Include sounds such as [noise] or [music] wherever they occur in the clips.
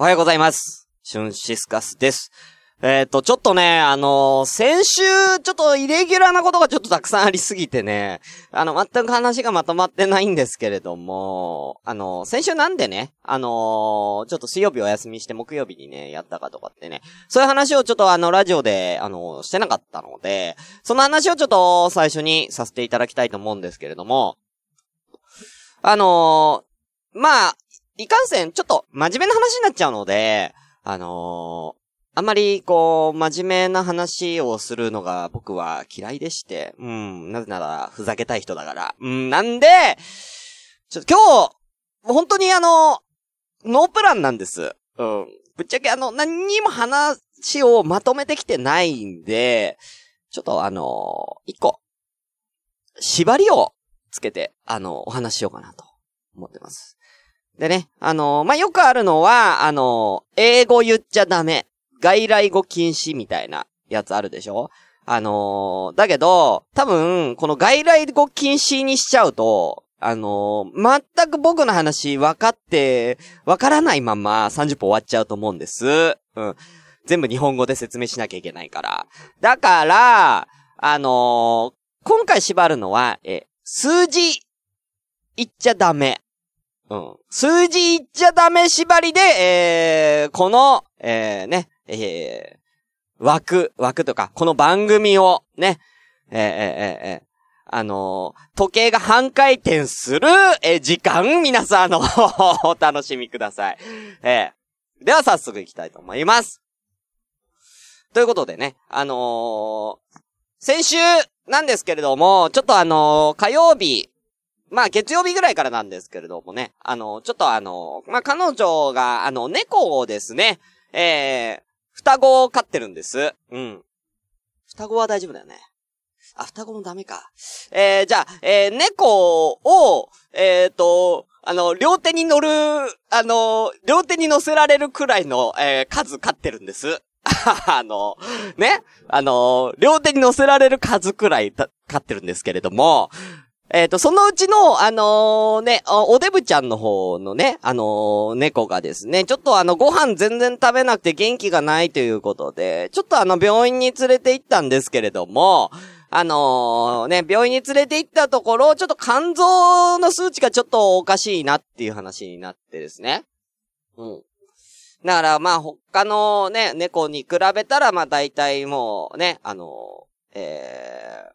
おはようございます。シュンシスカスです。えっ、と、ちょっとね、あのー先週、ちょっとイレギュラーなことがちょっとたくさんありすぎてね、あの、全く話がまとまってないんですけれども、あのー先週なんでね、あのちょっと水曜日お休みして木曜日にね、やったかとかってね、そういう話をちょっとあの、ラジオで、あのしてなかったので、その話をちょっと最初にさせていただきたいと思うんですけれども、あのまあ、いかんせん、ちょっと真面目な話になっちゃうので、あのーあんまり、こう、真面目な話をするのが僕は嫌いでして、うん、なぜなら、ふざけたい人だから。うん、なんで、ちょっと今日、本当にあの、ノープランなんです。うん。ぶっちゃけあの、何にも話をまとめてきてないんで、ちょっとあの、一個、縛りをつけて、あの、お話しようかなと思ってます。でね、あの、まあ、よくあるのは、あの、英語言っちゃダメ。外来語禁止みたいなやつあるでしょ？あのーだけど、多分、この外来語禁止にしちゃうと、あのー全く僕の話分かって、分からないまま30分終わっちゃうと思うんです。うん。全部日本語で説明しなきゃいけないから。だから、あのー今回縛るのは、え、数字言っちゃダメ。うん。数字言っちゃダメ縛りで、えー、この、えー、ね、えー、枠、枠とか、この番組を、ね、えー、えー、えーえあのー時計が半回転する、えー時間、皆さん、の、[laughs] お楽しみください。えーでは早速行きたいと思います。ということでね、あのー先週なんですけれども、ちょっとあのー火曜日、まあ、月曜日ぐらいからなんですけれどもね。あの、ちょっとあの、まあ、彼女が、あの、猫をですね、えー、双子を飼ってるんです。うん。双子は大丈夫だよね。あ、双子もダメか。えー、じゃあ、えー、猫を、えーと、あの、両手に乗る、あの、両手に乗せられるくらいの、えー、数飼ってるんです。[laughs] あの、ね？あの、両手に乗せられる数くらい飼ってるんですけれども、えっ、と、そのうちの、あのーね、おデブちゃんの方のね、あのー猫がですね、ちょっとあの、ご飯全然食べなくて元気がないということで、ちょっとあの、病院に連れて行ったんですけれども、あのね、病院に連れて行ったところ、ちょっと肝臓の数値がちょっとおかしいなっていう話になってですね。うん。だから、まあ、他のね、猫に比べたら、まあ、大体もうね、あのー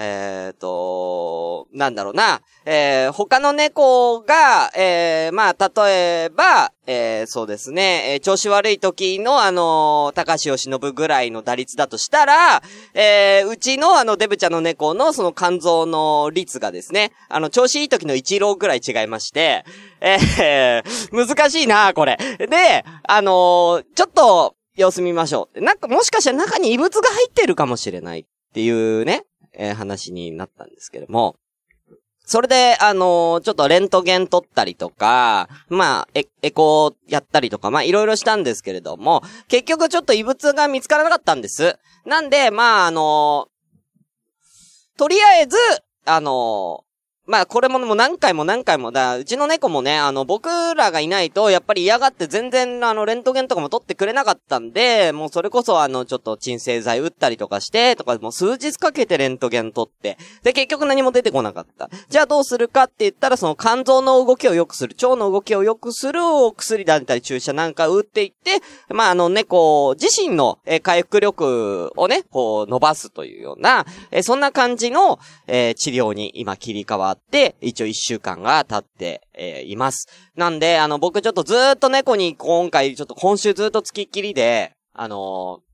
えー、と、なんだろうな。えー、他の猫が、えー、まあ、例えば、えー、そうですね、えー調子悪い時の、あのー高橋由伸ぐらいの打率だとしたら、えー、うちのあの、デブちゃんの猫のその肝臓の率がですね、あの、調子いい時の1ローぐらい違いまして、えー、難しいな、これ。で、あのーちょっと、様子見ましょう。なんか、もしかしたら中に異物が入ってるかもしれないっていうね、えー話になったんですけども、それで、あのーちょっとレントゲン撮ったりとか、まあ、エエコーやったりとか、まあ、いろいろしたんですけれども、結局ちょっと異物が見つからなかったんです。なんで、まあ、あのーとりあえず、あのまあ、これももう何回も何回も、だ、うちの猫もね、あの、僕らがいないと、やっぱり嫌がって全然、あの、レントゲンとかも取ってくれなかったんで、もうそれこそ、あの、ちょっと鎮静剤打ったりとかして、とか、もう数日かけてレントゲン取って、で、結局何も出てこなかった。じゃあどうするかって言ったら、その肝臓の動きを良くする、腸の動きを良くするお薬だったり注射なんか打っていって、まあ、あの、猫自身の、え回復力をね、こう、伸ばすというような、えそんな感じの、え治療に今切り替わって、一応一週間が経って、えーいます。なんで、あの、僕ちょっとずーっと猫に今回、ちょっと今週ずーっと付きっきりで、あのー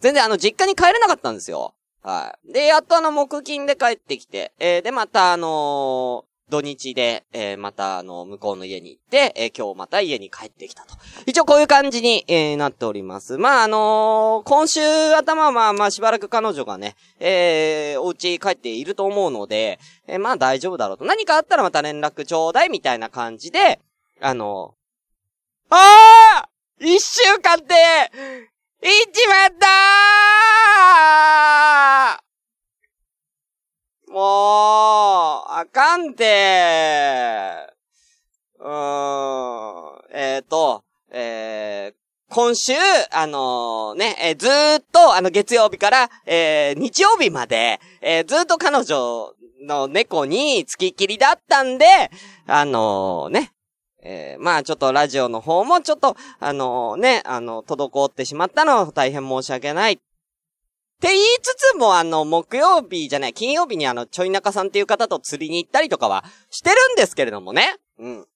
全然あの、実家に帰れなかったんですよ。はい。で、やっとあの、木金で帰ってきて、えーで、またあの土日で、えーまたあの、向こうの家に行って、えー今日また家に帰ってきたと。一応こういう感じに、えーなっております。まあ、あのー今週頭はまあまあしばらく彼女がね、えーお家帰っていると思うので、えーまあ大丈夫だろうと。何かあったらまた連絡ちょうだいみたいな感じで、あのーあー一週間って、いっちまったーもう、あかんて。うーん。えっ、と、えー、今週、あのーね、えーずーっと、あの、月曜日から、えー日曜日まで、えーずーっと彼女の猫に付きっきりだったんで、あのーね、えーまあちょっとラジオの方もちょっと、あのね、あの、滞ってしまったのは大変申し訳ない。って言いつつも、あの、木曜日じゃない、金曜日にあの、ちょい中さんっていう方と釣りに行ったりとかはしてるんですけれどもね。うん。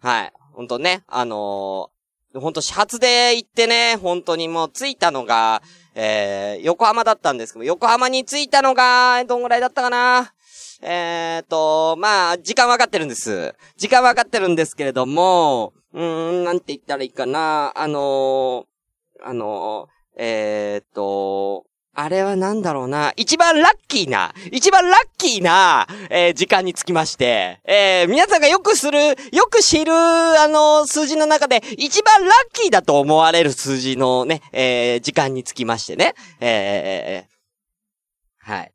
はい。ほんとね、あのーほんと始発で行ってね、本当にもう着いたのが、えー、横浜だったんですけど、横浜に着いたのが、どんぐらいだったかなえーと、まあ、時間わかってるんです。時間わかってるんですけれども、うーん、なんて言ったらいいかな。あのー、あのー、えーと、あれはなんだろうな。一番ラッキーな、一番ラッキーな、えー時間につきまして、えー皆さんがよくする、よく知る、あの、数字の中で、一番ラッキーだと思われる数字のね、えー時間につきましてね。えーはい。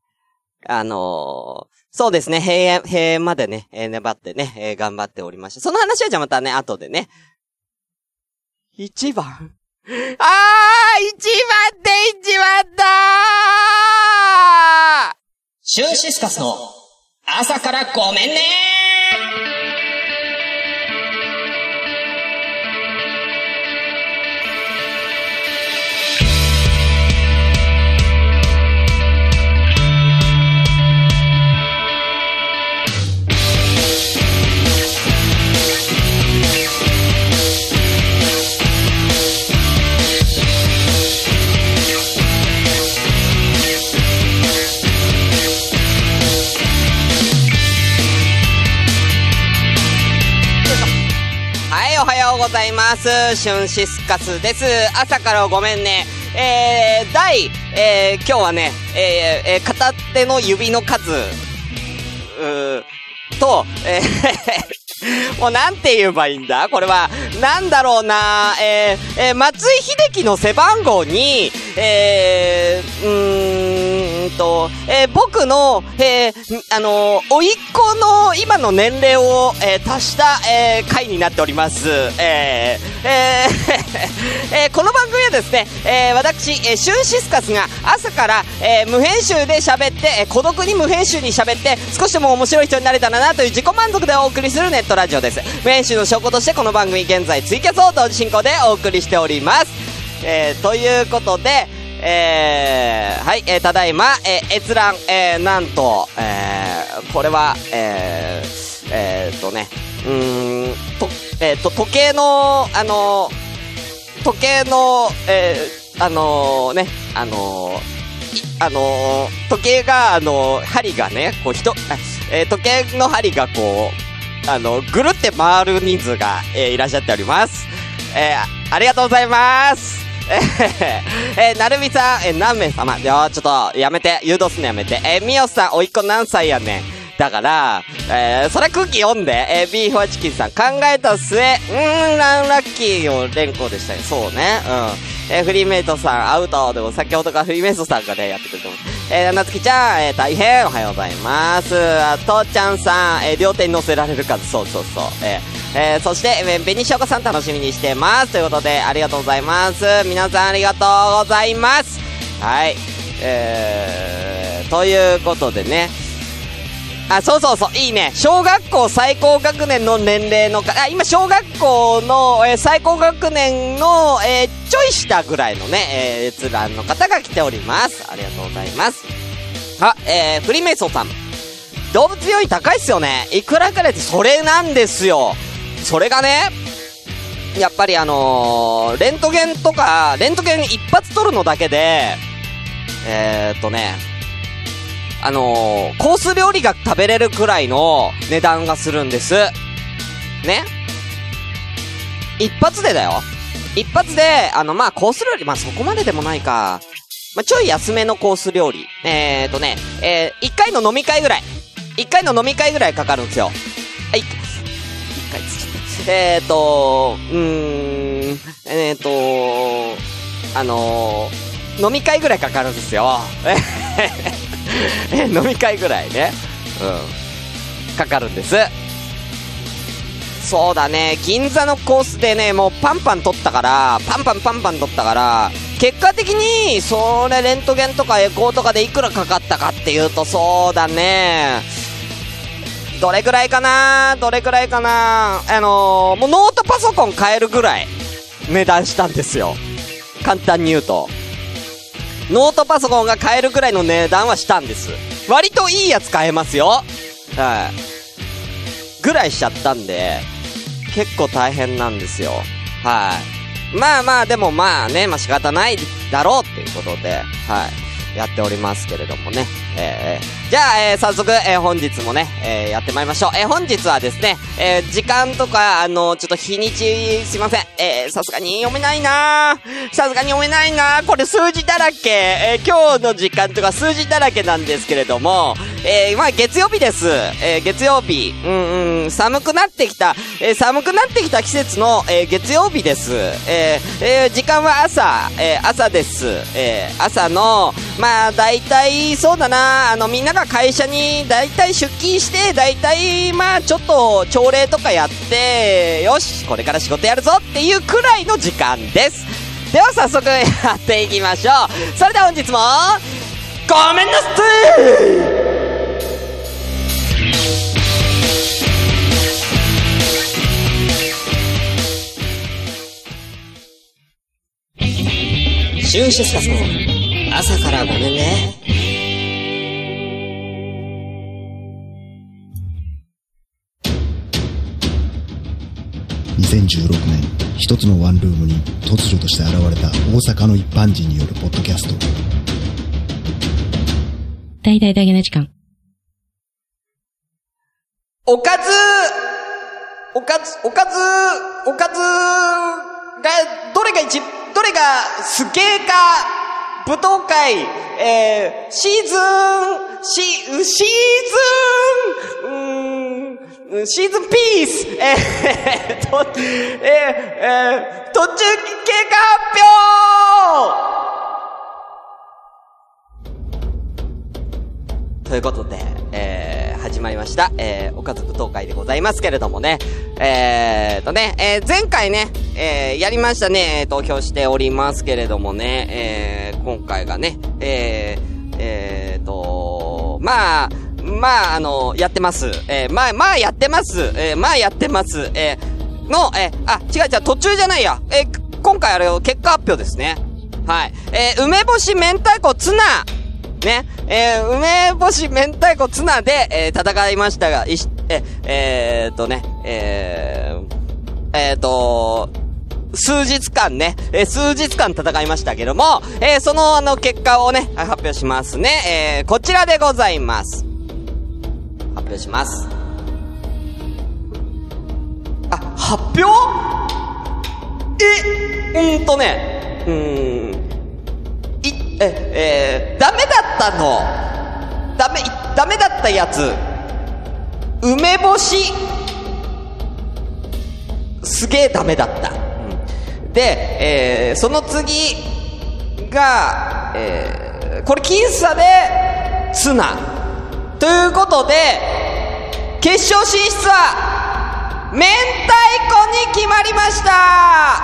あのそうですね、閉園、閉園までね、えー粘ってね、えー頑張っておりました。その話はじゃあまたね、後でね。一番あー一番で一番だー。シューシスカスの朝からごめんねございます。シュンシスカスです。朝からごめんね。えー、第、えー、今日はね、えー、えー片手の指の数、うーと、えー、[laughs] もうなんて言えばいいんだ？これは、なんだろうな？えー、えー松井秀喜の背番号に、えー、うーんえー僕の、えー、あのー、おいっ子の今の年齢を、えー足した、えー回になっております。えー、えー [laughs] えーこの番組はですね、えー私、えーシュンシスカスが朝から、えー無編集で喋って、えー孤独に無編集に喋って、少しでも面白い人になれたらなという自己満足でお送りするネットラジオです。無編集の証拠としてこの番組現在ツイキャスを同時進行でお送りしております。えーということで、えー、はい、えーただいま、えー閲覧、えーなんと、えーこれは、えー、えー、とね、うーん、と、えーと、時計の、あのー時計の、えー、あのーね、あのあの時計が、あの針がね、こう、人、えー時計の針がこう、あの、ぐるって回る人数が、えーいらっしゃっております。えーありがとうございます。[laughs] えー、えなるみさん、えー何名様？いやちょっと、やめて、誘導すんのやめて。えーみよさん、おいっ子何歳やねん？だから、えー、それ空気読んで、えー、ビーフォチキンさん、考えた末、うーん、ランラッキーを連行でしたよ。そうね、うん。えー、フリーメイトさん、アウトでも、先ほどからフリーメイトさんがね、やってくれてます。えー、なつきちゃん、えー、大変、おはようございます。あとちゃんさん、えー、両手に乗せられるか、そうそうそう。えー、えー、そして、えー、ベニシオコさん楽しみにしてます。ということで、ありがとうございます。皆さんありがとうございます。はい。えー、ということでね、あ、そうそうそう、いいね。小学校最高学年の年齢のか、あ、今小学校の、えー最高学年の、えーちょい下ぐらいのね、えー、閲覧の方が来ております。ありがとうございます。あ、えー、フリーメイソンさん。動物病院高いっすよね。いくらかでって、それなんですよ。それがね、やっぱりあのーレントゲンとか、レントゲン一発取るのだけで、えーっとね、あのーコース料理が食べれるくらいの値段がするんです。ね？一発でだよ。一発で、あの、まあ、コース料理、まあ、そこまででもないか。まあ、ちょい安めのコース料理。えーとね、えー、一回の飲み会ぐらい。一回の飲み会ぐらいかかるんですよ。はい。一回つけえーと、うーん、えーと、あのー、飲み会ぐらいかかるんですよ。え [laughs] 飲み会ぐらいね。うん。かかるんです。そうだね、銀座のコースでね、もうパンパン取ったから、パンパンパンパン取ったから、結果的に、それ、レントゲンとかエコーとかでいくらかかったかっていうと、そうだね、どれくらいかな？どれくらいかな？あのー、もうノートパソコン買えるぐらい値段したんですよ。簡単に言うと。ノートパソコンが買えるぐらいの値段はしたんです。割といいやつ買えますよ。はい。ぐらいしちゃったんで、結構大変なんですよ。はい。まあまあ、でもまあね、まあ仕方ないだろうっていうことで、はい。やっておりますけれどもね。えー、じゃあ、えー、早速、えー、本日もね、えー、やってまいりましょう。えー、本日はですね、えー、時間とか、あのー、ちょっと日にち、すいません。えー、さすがに読めないなさすがに読めないなこれ数字だらけ。えー、今日の時間とか数字だらけなんですけれども、えー、まあ、月曜日です。えー、月曜日。うんうん、寒くなってきた、えー、寒くなってきた季節の、えー、月曜日です。えー、えー、時間は朝、えー、朝です。えー、朝の、まあ、大体、そうだなあの、みんなが会社に大体出勤して、大体、まあ、ちょっと朝礼とかやって、よし、これから仕事やるぞっていうくらいの時間です。では早速やっていきましょう。それでは本日も、ごめんなさいシュンシスカスの朝からごめんね。2016年一つのワンルームに突如として現れた大阪の一般人によるポッドキャスト。大々だけな時間。おかず！おかず！おかず！おかず！がどれが一？どれがすげえか？舞踏会！えー、シーズン！シシーズン！うんシーズンピースえー、と、えー、えー、途中経過発表ということで、えー、始まりました。えー、おかず舞踏会でございますけれどもね。えーとね、えー、前回ね、えー、やりましたね、投票しておりますけれどもね、えー、今回がね、えー、えーと、まあ、まあ、あの、やってます。えー、まあ、まあやってます。えー、まあやってます。えー、の、えー、あ、違う違う、途中じゃないや。えー、今回あれを結果発表ですね。はい。えー、梅干し明太子ツナね、えー、梅干し明太子ツナで、えー、戦いましたが、いし、え、えー、とね、えー、えーと、数日間ね、えー、数日間戦いましたけども、えー、そのあの結果をね、発表しますね。えー、こちらでございます。表します。あ、発表？え、うんとね、うーん、い、え、えー、ダメだったの。ダメ、ダメだったやつ。梅干し。すげえダメだった。うん、で、えー、その次が、えー、これ僅差で、ツナ。ということで、決勝進出は、明太子に決まりました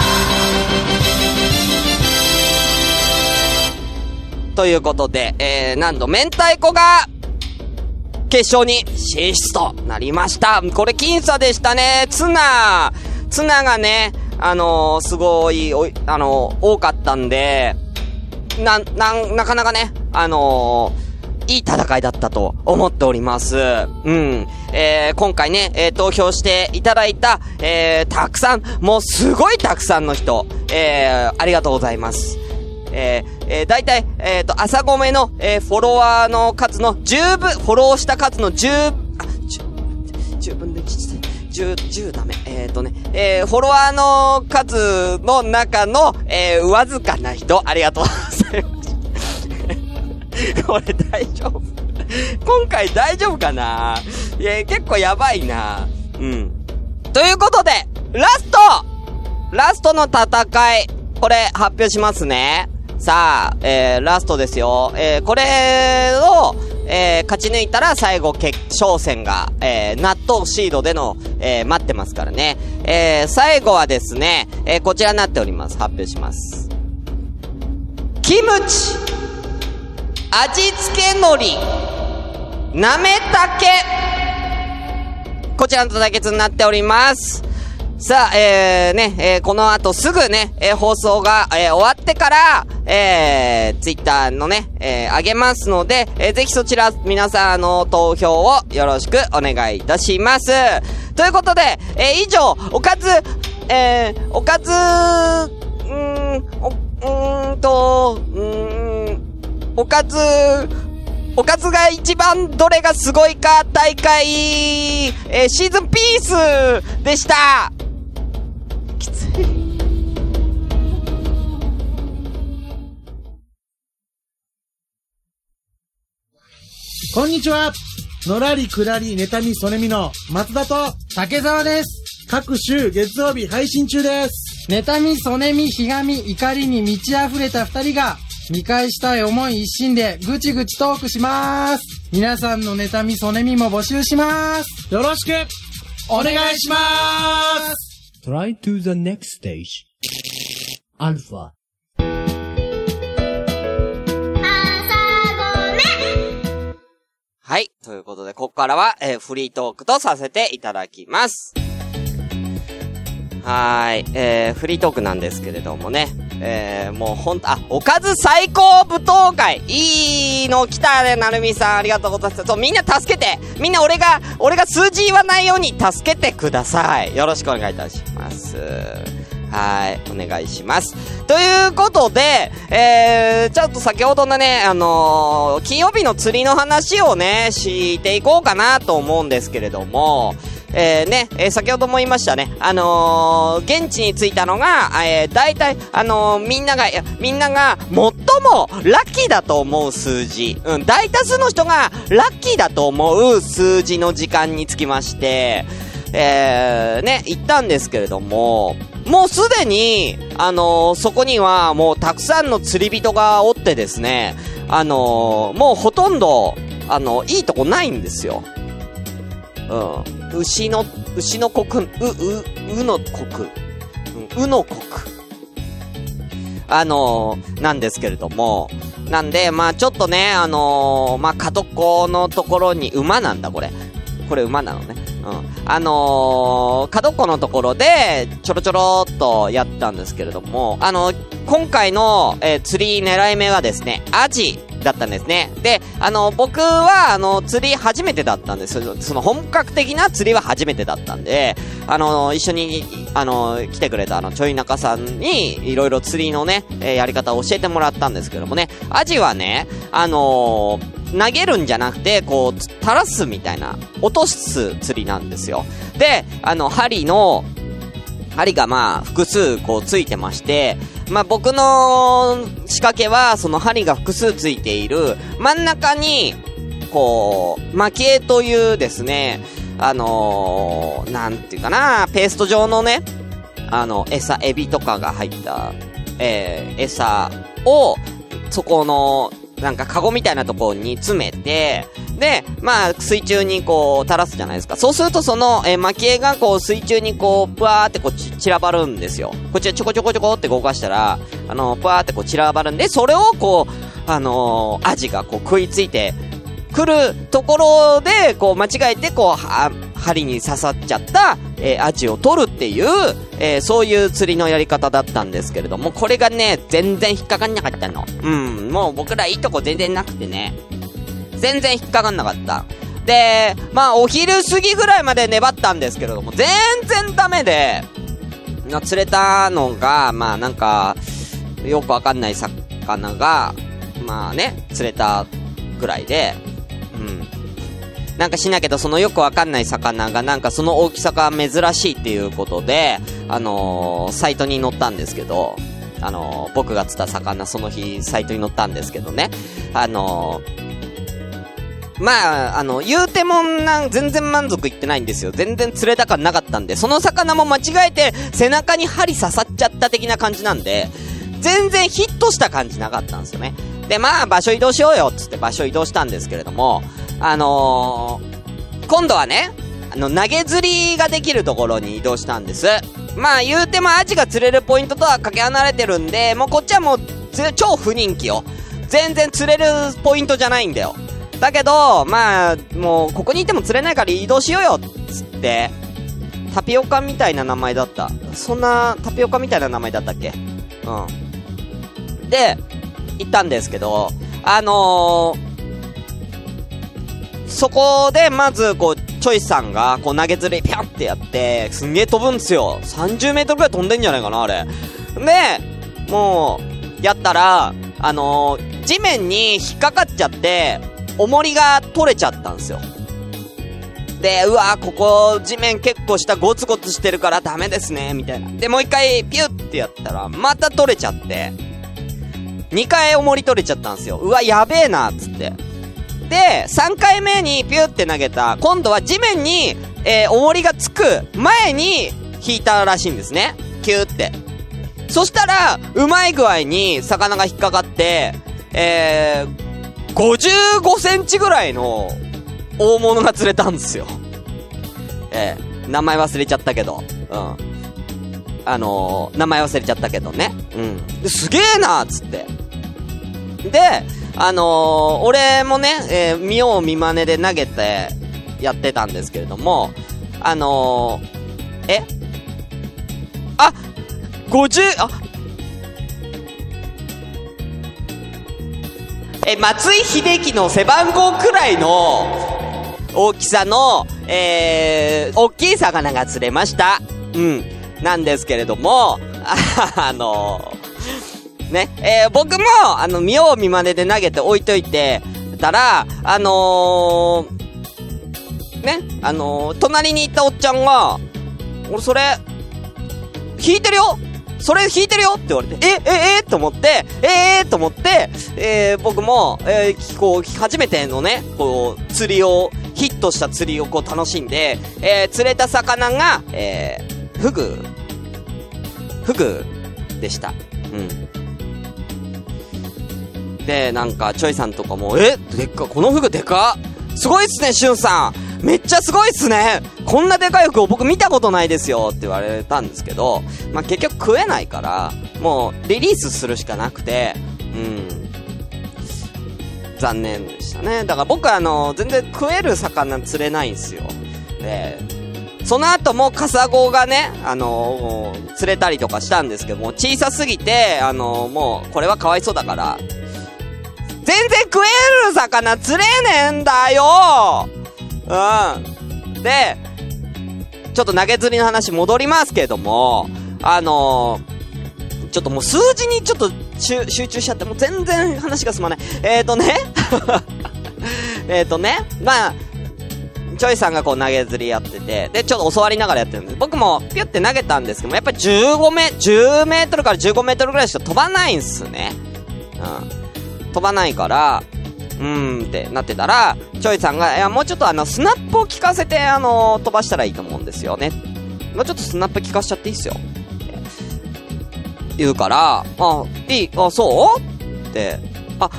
ということで、えー、なんと明太子が、決勝に進出となりました。これ僅差でしたね。ツナ、ツナがね、あのー、すごい、おいあのー、多かったんで、な、な、なかなかね、あのーいい戦いだったと思っております。うん。えー、今回ね、えー、投票していただいた、えー、たくさん、もうすごいたくさんの人、えー、ありがとうございます。えー、えー、大体、えっ、ー、と、朝ごめの、えー、フォロワーの数の10分、フォローした数の10、あ、10、10分の1、10、10ダメ。えっ、ー、とね、えー、フォロワーの数の中の、えー、わずかな人、ありがとう。[laughs] これ大丈夫？今回大丈夫かな？いや、結構やばいなうん。ということで、ラストラストの戦い、これ発表しますね。さあ、えー、ラストですよ。えー、これを、えー、勝ち抜いたら最後決勝戦が、えー、納豆シードでの、えー、待ってますからね。えー、最後はですね、えー、こちらになっております。発表します。キムチ味付け海苔なめたけこちらの対決になっております。さあ、えー、ね、えー、この後すぐね、えー、放送が、えー、終わってから、えー、ツイッターのね、えー、あげますので、えー、ぜひそちら、皆さん、の、投票をよろしくお願いいたします。ということで、えー、以上、おかず、えー、おかず、うー、お、うーと、うー、おかず、おかずが一番どれがすごいか大会、えー、シーズンピースでしたきつい。こんにちはのらりくらり妬みそねみの松田と竹澤です。各週月曜日配信中です。妬み、そねみ、ひがみ、怒りに満ち溢れた二人が、見返したい思い一心でぐちぐちトークします。皆さんの妬み、そねみも募集します。よろしくお願いします Try to the next stage. Alpha. はい。ということで、ここからは、えーフリートークとさせていただきます。はーい。えー、フリートークなんですけれどもね。えー、もうほんと、あ、おかず最高舞踏会いいの来たね、なるみさん。ありがとうございます。そう、みんな助けてみんな俺が、俺が数字言わないように助けてください。よろしくお願いいたします。はい。お願いします。ということで、えー、ちょっと先ほどのね、あのー金曜日の釣りの話をね、していこうかなと思うんですけれども、えー、ね、えー先ほども言いましたね、あのー現地に着いたのが、えー、大体、あのみんなが、みんなが、最もラッキーだと思う数字、うん、大多数の人が、ラッキーだと思う数字の時間につきまして、えー、ね、行ったんですけれども、もうすでに、あのそこにはもうたくさんの釣り人がおってですね、あのもうほとんど、あのいいとこないんですよ。うん。牛の、牛の国、う、う、うの国。うん、うの国。あのーなんですけれども、なんで、まあちょっとね、あのーまあ角っこのところに馬なんだ、これ。これ馬なのね。うん。あのー角っこのところで、ちょろちょろっとやったんですけれども、あの今回の、えー釣り狙い目はですね、アジだったんですね。で、あの、僕は、あの、釣り初めてだったんです。その本格的な釣りは初めてだったんで、あの、一緒に、あの、来てくれた、あの、ちょい中さんに、いろいろ釣りのね、えやり方を教えてもらったんですけどもね、アジはね、あの投げるんじゃなくて、こう、垂らすみたいな、落とす釣りなんですよ。で、あの、針の、針がまあ、複数こうついてまして、まあ僕の仕掛けは、その針が複数ついている、真ん中に、こう、蒔絵というですね、あのー、なんていうかな、ペースト状のね、あの、餌、エビとかが入った、えー、餌を、そこの、なんかカゴみたいなところに詰めて、で、まあ、水中にこう、垂らすじゃないですか。そうするとその、えー、蒔絵がこう、水中にこう、ぷわーってこう、散らばるんですよ。こっちらちょこちょこちょこって動かしたら、あの、ぷわーってこう、散らばるんで、それをこう、あのーアジがこう、食いついて、来るところで、こう、間違えて、こう、は、針に刺さっちゃった、えーアジを取るっていう、えーそういう釣りのやり方だったんですけれども、これがね、全然引っかかんなかったの。うん、もう僕らいいとこ全然なくてね。全然引っかかんなかった。で、まあ、お昼過ぎぐらいまで粘ったんですけれども、全然ダメで、釣れたのが、まあなんか、よくわかんない魚が、まあね、釣れたぐらいで、うん。なんかしなけど、そのよくわかんない魚が、なんかその大きさが珍しいっていうことで、あのーサイトに載ったんですけど、あのー僕が釣った魚、その日、サイトに載ったんですけどね、あのーまあ、あの、言うてもなん、全然満足いってないんですよ。全然釣れた感なかったんで、その魚も間違えて背中に針刺さっちゃった的な感じなんで、全然ヒットした感じなかったんですよね。で、まあ、場所移動しようよ、つって場所移動したんですけれども、あのー、今度はね、あの、投げ釣りができるところに移動したんです。まあ、言うてもアジが釣れるポイントとはかけ離れてるんで、もうこっちはもう、超不人気よ。全然釣れるポイントじゃないんだよ。だけど、まあ、もう、ここにいても釣れないから移動しようよ、つって、タピオカみたいな名前だった。そんな、タピオカみたいな名前だったっけ？うん。で、行ったんですけど、あのー、そこで、まず、こう、チョイスさんが、こう、投げ釣り、ぴゃんってやって、すんげえ飛ぶんすよ。30メートルくらい飛んでんじゃないかな、あれ。で、もう、やったら、あのー、地面に引っかかっちゃって、重りが取れちゃったんですよ。で、うわここ地面結構下ゴツゴツしてるからダメですね、みたいな。で、もう一回ピュッてやったら、また取れちゃって、2回重り取れちゃったんですよ。うわ、やべえな、っつって。で、3回目にピュッて投げた、今度は地面に、えー、重りがつく前に引いたらしいんですね。キューって。そしたら、うまい具合に魚が引っかかって、えー、55センチぐらいの大物が釣れたんですよ。ええー、名前忘れちゃったけど。うん。あのー、名前忘れちゃったけどね。うん。ですげえなーつって。で、あのー、俺もね、えー、見よう見真似で投げてやってたんですけれども、あのー、え？あ !50、あえ、松井秀喜の背番号くらいの、大きさの、えー、大きい魚が釣れました。うん。なんですけれども、[laughs] あのー、ね、えー、僕も、あの、見よう見まねで投げて置いといてたら、あのー、ね、あのー、隣に行ったおっちゃんが、俺それ、引いてるよそれ引いてるよって言われて、え、え、えと思って、ええー、と思って、えー、僕も、えー、こう、初めてのね、こう、釣りをヒットした釣りをこう楽しんで、えー、釣れた魚が、えー、フグ、フグでした。うん。で、なんか、チョイさんとかも、えでっか、このフグでか？すごいっすね、しゅんさんめっちゃすごいっすねこんなでかいフグを僕見たことないですよって言われたんですけど、まあ、結局食えないから、もうリリースするしかなくて、うん。残念でしたね。だから僕はあの、全然食える魚釣れないんですよ。で、その後もカサゴがね、あのー、釣れたりとかしたんですけども、小さすぎて、あのー、もう、これはかわいそうだから、全然食える魚釣れねえんだようん。で、ちょっと投げ釣りの話戻りますけども、あのー、ちょっともう数字にちょっと集中しちゃって、もう全然話が進まない。えーとね [laughs] えっとね、まあ、チョイさんがこう投げ釣りやってて、で、ちょっと教わりながらやってるんです。僕もピュって投げたんですけども、やっぱり15メ、10メートルから15メートルぐらいしか飛ばないんすね。うん。飛ばないから、ーんってなってたら、ちょいさんが、いや、もうちょっとあの、スナップを効かせて、あの、飛ばしたらいいと思うんですよね。もうちょっとスナップ効かしちゃっていいっすよ。言うから、あ、いい、あ、そう？って、あ、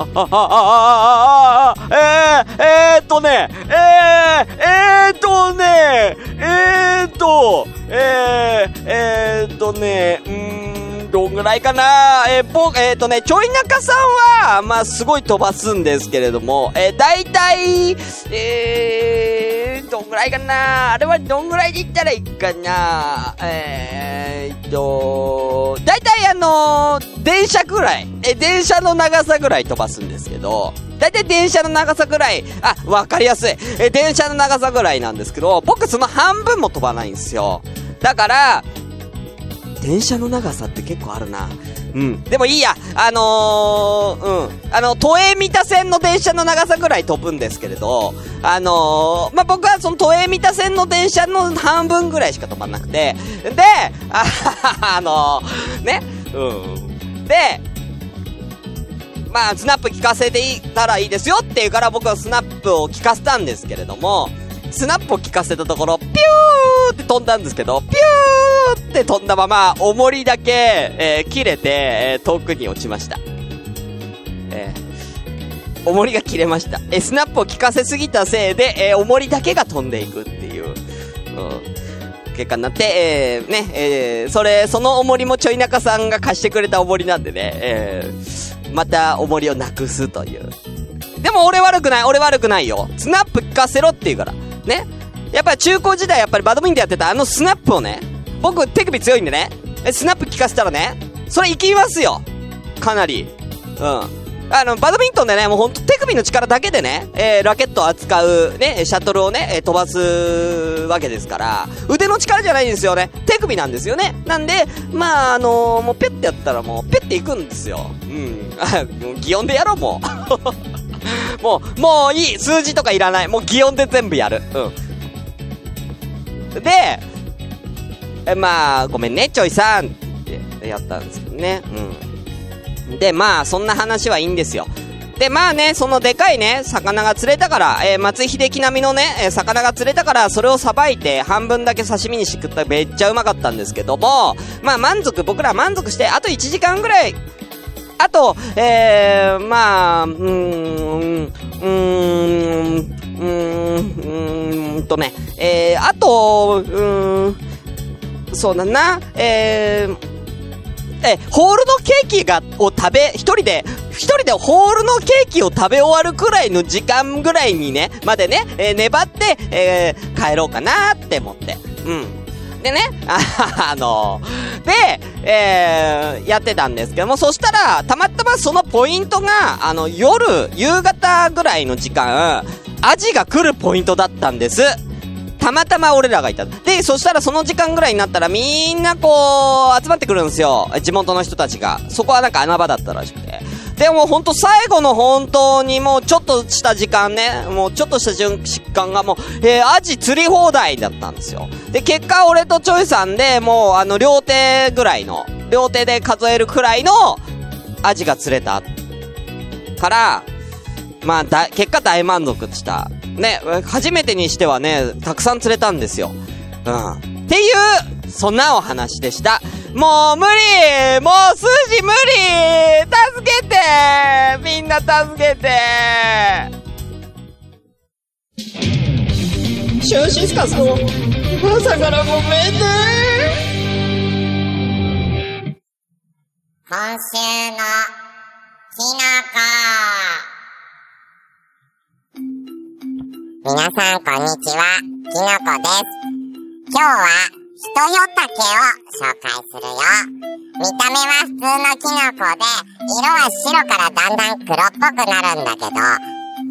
あ、あ、あ、あ、あ、あ、えー、えー、っとね、えー、えー、っとね、えー、っと、えー、えー、っとね、うんどんぐらいかな？えー、ぼ、えー、っとね、ちょい中さんは、まあ、すごい飛ばすんですけれども、えー、だいたい、えー、どんぐらいかな？あれはどんぐらいで言ったらいいかな？えー、っと、だいたいあのー、電車ぐらい、え、電車の長さぐらい飛ばすんですけど、だいたい電車の長さぐらい、あ、わかりやすい。え、電車の長さぐらいなんですけど、僕その半分も飛ばないんですよ。だから、電車の長さって結構あるな。うん。でもいいや。あのー、うん。あの、都営三田線の電車の長さぐらい飛ぶんですけれど、あのー、まあ、僕はその都営三田線の電車の半分ぐらいしか飛ばなくて、で、あ、あのー、ね、うん。で、まあ、スナップ聞かせていたらいいですよって言うから僕はスナップを聞かせたんですけれども、スナップを聞かせたところ、ピューって飛んだんですけど、ピューって飛んだまま、重りだけ、えー、切れて、えー、遠くに落ちました。えー、重りが切れました。えー、スナップを効かせすぎたせいで、えー、重りだけが飛んでいくっていう、うん、結果になって、えー、ね、えー、それ、その重りもちょい中さんが貸してくれた重りなんでね、えー、また重りをなくすという。でも俺悪くない、俺悪くないよ。スナップ効かせろって言うから。ね。やっぱり中高時代やっぱりバドミントンやってたあのスナップをね、僕手首強いんでね、スナップ効かせたらね、それいきますよ。かなり。うん。あの、バドミントンでね、もうほんと手首の力だけでね、えー、ラケットを扱う、ね、シャトルをね、えー、飛ばすわけですから、腕の力じゃないんですよね。手首なんですよね。なんで、まあ、あのー、もうペッてやったらもう、ペッていくんですよ。うん。あ、[laughs] もう、擬音でやろう、もう。[laughs] [laughs] もう、もういい数字とかいらない。もう擬音で全部やる。うん。で、え、まあ、ごめんね、ちょいさんってやったんですけどね。うん。で、まあ、そんな話はいいんですよ。で、まあね、そのでかいね、魚が釣れたから、えー、松井秀喜並みのね、え、魚が釣れたから、それをさばいて、半分だけ刺身にして食っためっちゃうまかったんですけども、まあ満足、僕ら満足して、あと1時間ぐらい、あと、えー、まあ、うーん、うーん、うーん、うんとね、えー、あと、うーん、そうだな、えー、え、ホールのケーキが、を食べ、一人で、一人でホールのケーキを食べ終わるくらいの時間ぐらいにね、までね、えー、粘って、えー、帰ろうかなって思って。うん。でね、[laughs] あので、えー、やってたんですけども、そしたら、たまたまそのポイントが、あの、夜、夕方ぐらいの時間、アジが来るポイントだったんです。たまたま俺らがいた。で、そしたらその時間ぐらいになったらみんなこう、集まってくるんですよ。地元の人たちが。そこはなんか穴場だったらしくて。でもほんと最後の本当にもうちょっとした時間ね、もうちょっとした時間がもう、えー、アジ釣り放題だったんですよ。で、結果俺とチョイさんでもうあの両手ぐらいの、両手で数えるくらいのアジが釣れた。から、まあだ、結果大満足した。ね、初めてにしてはね、たくさん釣れたんですよ。うん。っていう、そんなお話でした。もう無理もう数字無理。助けて。みんな助けて。シュンシスカスの朝からごめんね。今週のきのこ。皆さんこんにちは、きのこです。今日は、ひとよたけを紹介するよ。見た目は普通のきのこで、色は白からだんだん黒っぽくなるんだけど、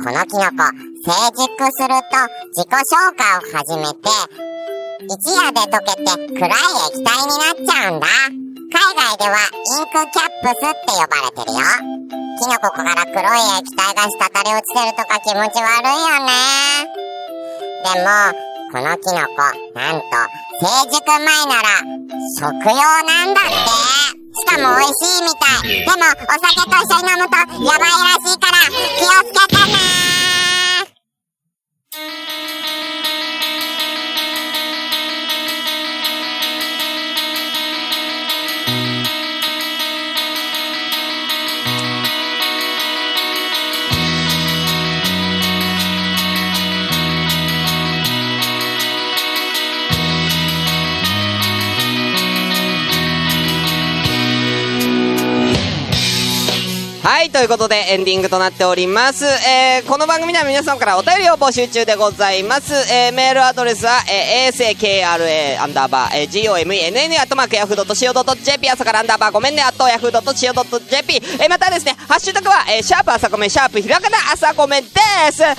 このきのこ、成熟すると自己消化を始めて、一夜で溶けて暗い液体になっちゃうんだ。海外ではインクキャップスって呼ばれてるよ。キノコから黒い液体が滴り落ちてるとか気持ち悪いよね。でも、このキノコ、なんと、成熟前なら、食用なんだって。しかも美味しいみたい。でも、お酒と一緒に飲むと、やばいらしいから、気をつけてねはい、ということでエンディングとなっております。えー、この番組では皆さんからお便りを募集中でございます。えー、メールアドレスは、えー、asakra アンダーバー、えー、gomenn アットマークヤフード .co.jp 朝からアンダーバーごめんね、アットヤフード .co.jp えー、またですね、ハッシュタグは、えー、シャープ朝ごめん、シャープひらがな朝ごめんです。え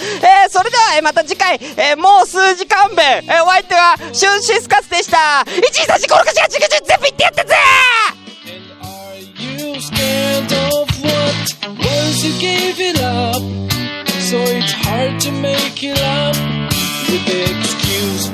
ー、それでは、えー、また次回、えー、もう数時間弁、えー、お相手は、シュンシスカスでした。1、2、3、4、5、6、7、8、9、10全部言ってやったぜー Once you gave it up, so it's hard to make it up. With the excuse